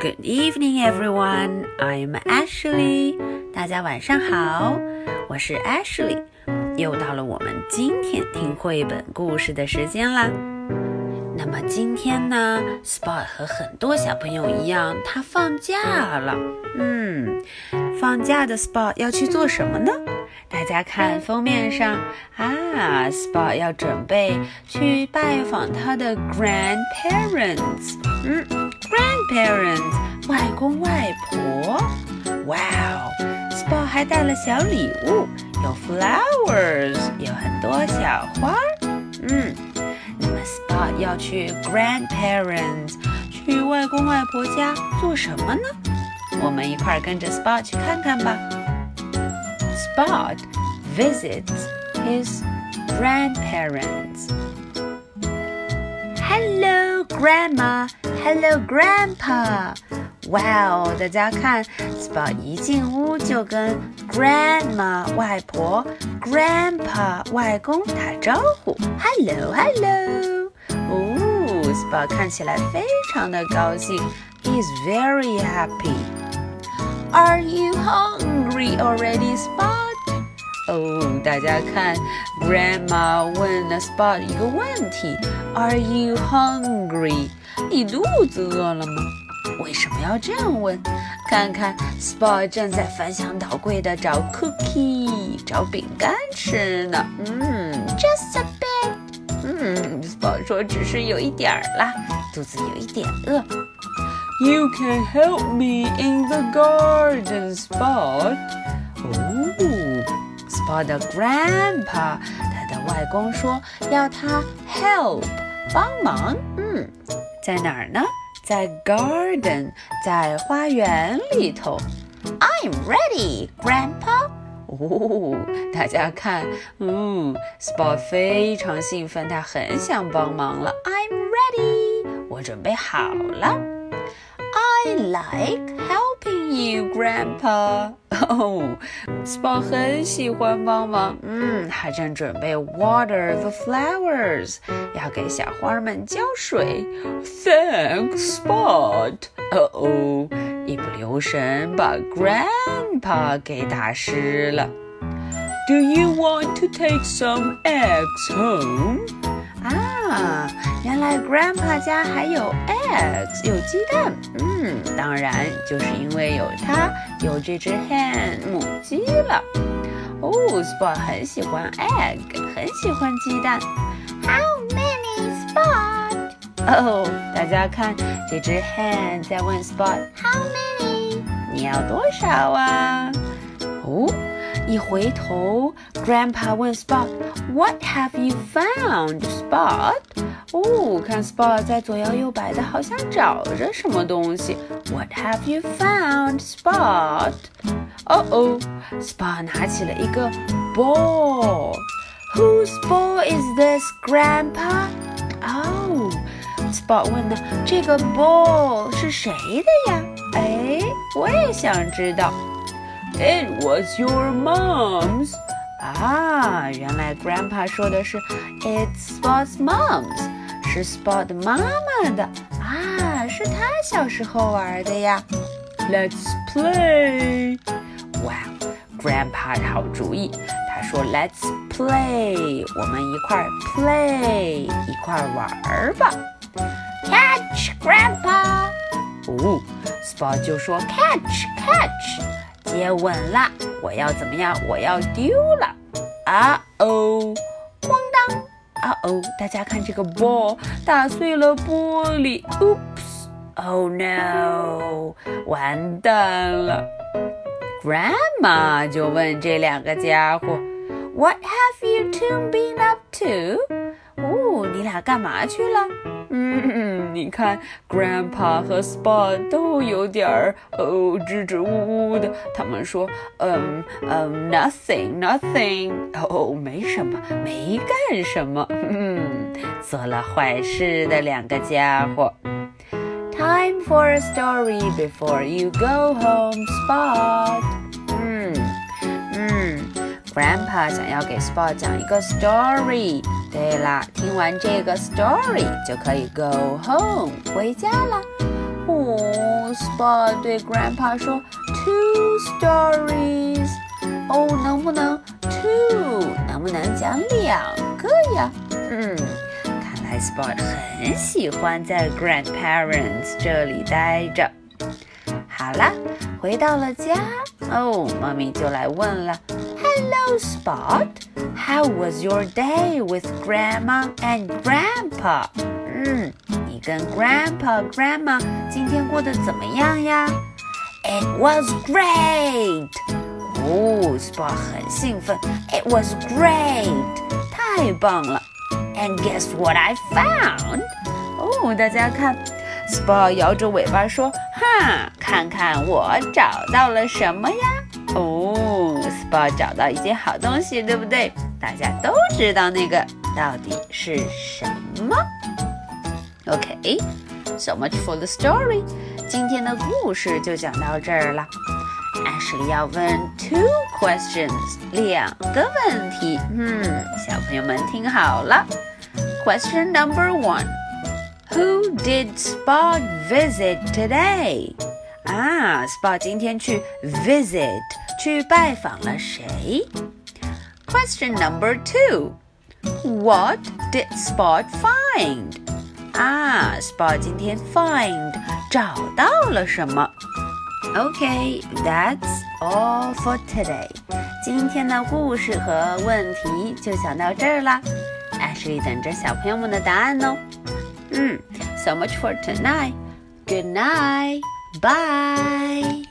Good evening, everyone. I'm Ashley. 大家晚上好，我是 Ashley。又到了我们今天听绘本故事的时间啦。那么今天呢，Spot 和很多小朋友一样，他放假了。嗯，放假的 Spot 要去做什么呢？大家看封面上啊，Spot 要准备去拜访他的 grandparents。嗯 ，grandparents，外公外婆。哇哦，Spot 还带了小礼物，有 flowers，有很多小花。嗯，那么 Spot 要去 grandparents，去外公外婆家做什么呢？我们一块儿跟着 Spot 去看看吧。Spot visits his grandparents. Hello, Grandma. Hello, Grandpa. 哇哦，大家看，Spot 一进屋就跟 Grandma 外婆、Grandpa 外公打招呼，Hello, Hello。哦，Spot 看起来非常的高兴，He is very happy. Are you hungry already, Spot? 哦，大家看，Grandma 问了 Spot 一个问题 ：Are you hungry？你肚子饿了吗？为什么要这样问？看看 Spot 正在翻箱倒柜的找 cookie，找饼干吃呢。嗯，just a bit。嗯，Spot 说只是有一点儿啦，肚子有一点饿。You can help me in the garden, Spot. 哦，Spot 的 grandpa，外公说要他 help 帮忙。嗯，在哪儿呢？在 garden，在花园里头。I'm ready, Grandpa. 哦，大家看，嗯，Spot 非常兴奋，他很想帮忙了。I'm ready，我准备好了。I like help. you, Grandpa. 哦，Spot 很喜欢帮忙。嗯，他正准备 water the flowers，要给小花们浇水。Thanks, Spot. 哦哦，一不留神把 Grandpa 给打湿了。Do you want to take some eggs home? 啊，原来 Grandpa 家还有 eggs，有鸡蛋。嗯，当然就是因为有它，有这只 hen 母鸡了。哦，Spot 很喜欢 egg，很喜欢鸡蛋。How many Spot？哦，大家看，这只 hen 在问 Spot，How many？你要多少啊？哦。一回头，Grandpa 问 Spot Spot，What have you found, Spot？哦，看 Spot 在左摇右摆的，好像找着什么东西。What have you found, Spot？哦哦，Spot 拿起了一个 ball。Whose ball is this, Grandpa？哦，Spot 问的这个 ball 是谁的呀？哎，我也想知道。It was your mom's. 啊，原来 Grandpa 说的是 It's Spot's mom's，是 Spot 妈妈的啊，是他小时候玩的呀。Let's play. 哇，Grandpa 好主意，他说 Let's play，我们一块 play，一块玩儿吧。Catch, Grandpa. 哦，Spot 就说 Catch, catch。接吻了，我要怎么样？我要丢了！啊哦，咣当！啊哦，大家看这个 ball 打碎了玻璃！Oops！Oh no！完蛋了！Grandma 就问这两个家伙：What have you two been up to？哦，你俩干嘛去了？嗯，你看，Grandpa 和 Spot 都有点儿哦支支吾吾的。他们说，嗯嗯，nothing，nothing，哦，没什么，没干什么。嗯，做了坏事的两个家伙。Time for a story before you go home, Spot。嗯嗯，Grandpa 想要给 Spot 讲一个 story。对啦，听完这个 story 就可以 go home 回家了。哦，Spot 对 Grandpa 说，Two stories。哦，能不能 two？能不能讲两个呀？嗯，看来 Spot 很喜欢在 grandparents 这里待着。好啦，回到了家，哦，妈咪就来问了 ，Hello Spot，How was your day with Grandma and Grandpa？嗯，你跟 Grandpa、Grandma 今天过得怎么样呀？It was great。哦，Spot 很兴奋，It was great，太棒了。And guess what I found？哦，大家看。Spot 摇着尾巴说：“哈，看看我找到了什么呀？哦 ，Spot 找到一件好东西，对不对？大家都知道那个到底是什么？OK，so much for the story。今天的故事就讲到这儿了。Ashley 要问 two questions，两个问题。嗯，小朋友们听好了。Question number one。Who did Spot visit today? 啊，Spot 今天去 visit 去拜访了谁？Question number two. What did Spot find? 啊，Spot 今天 find 找到了什么？Okay, that's all for today. 今天的故事和问题就讲到这儿啦。Ashley 等着小朋友们的答案哦。Mm, so much for tonight. Good night. Bye.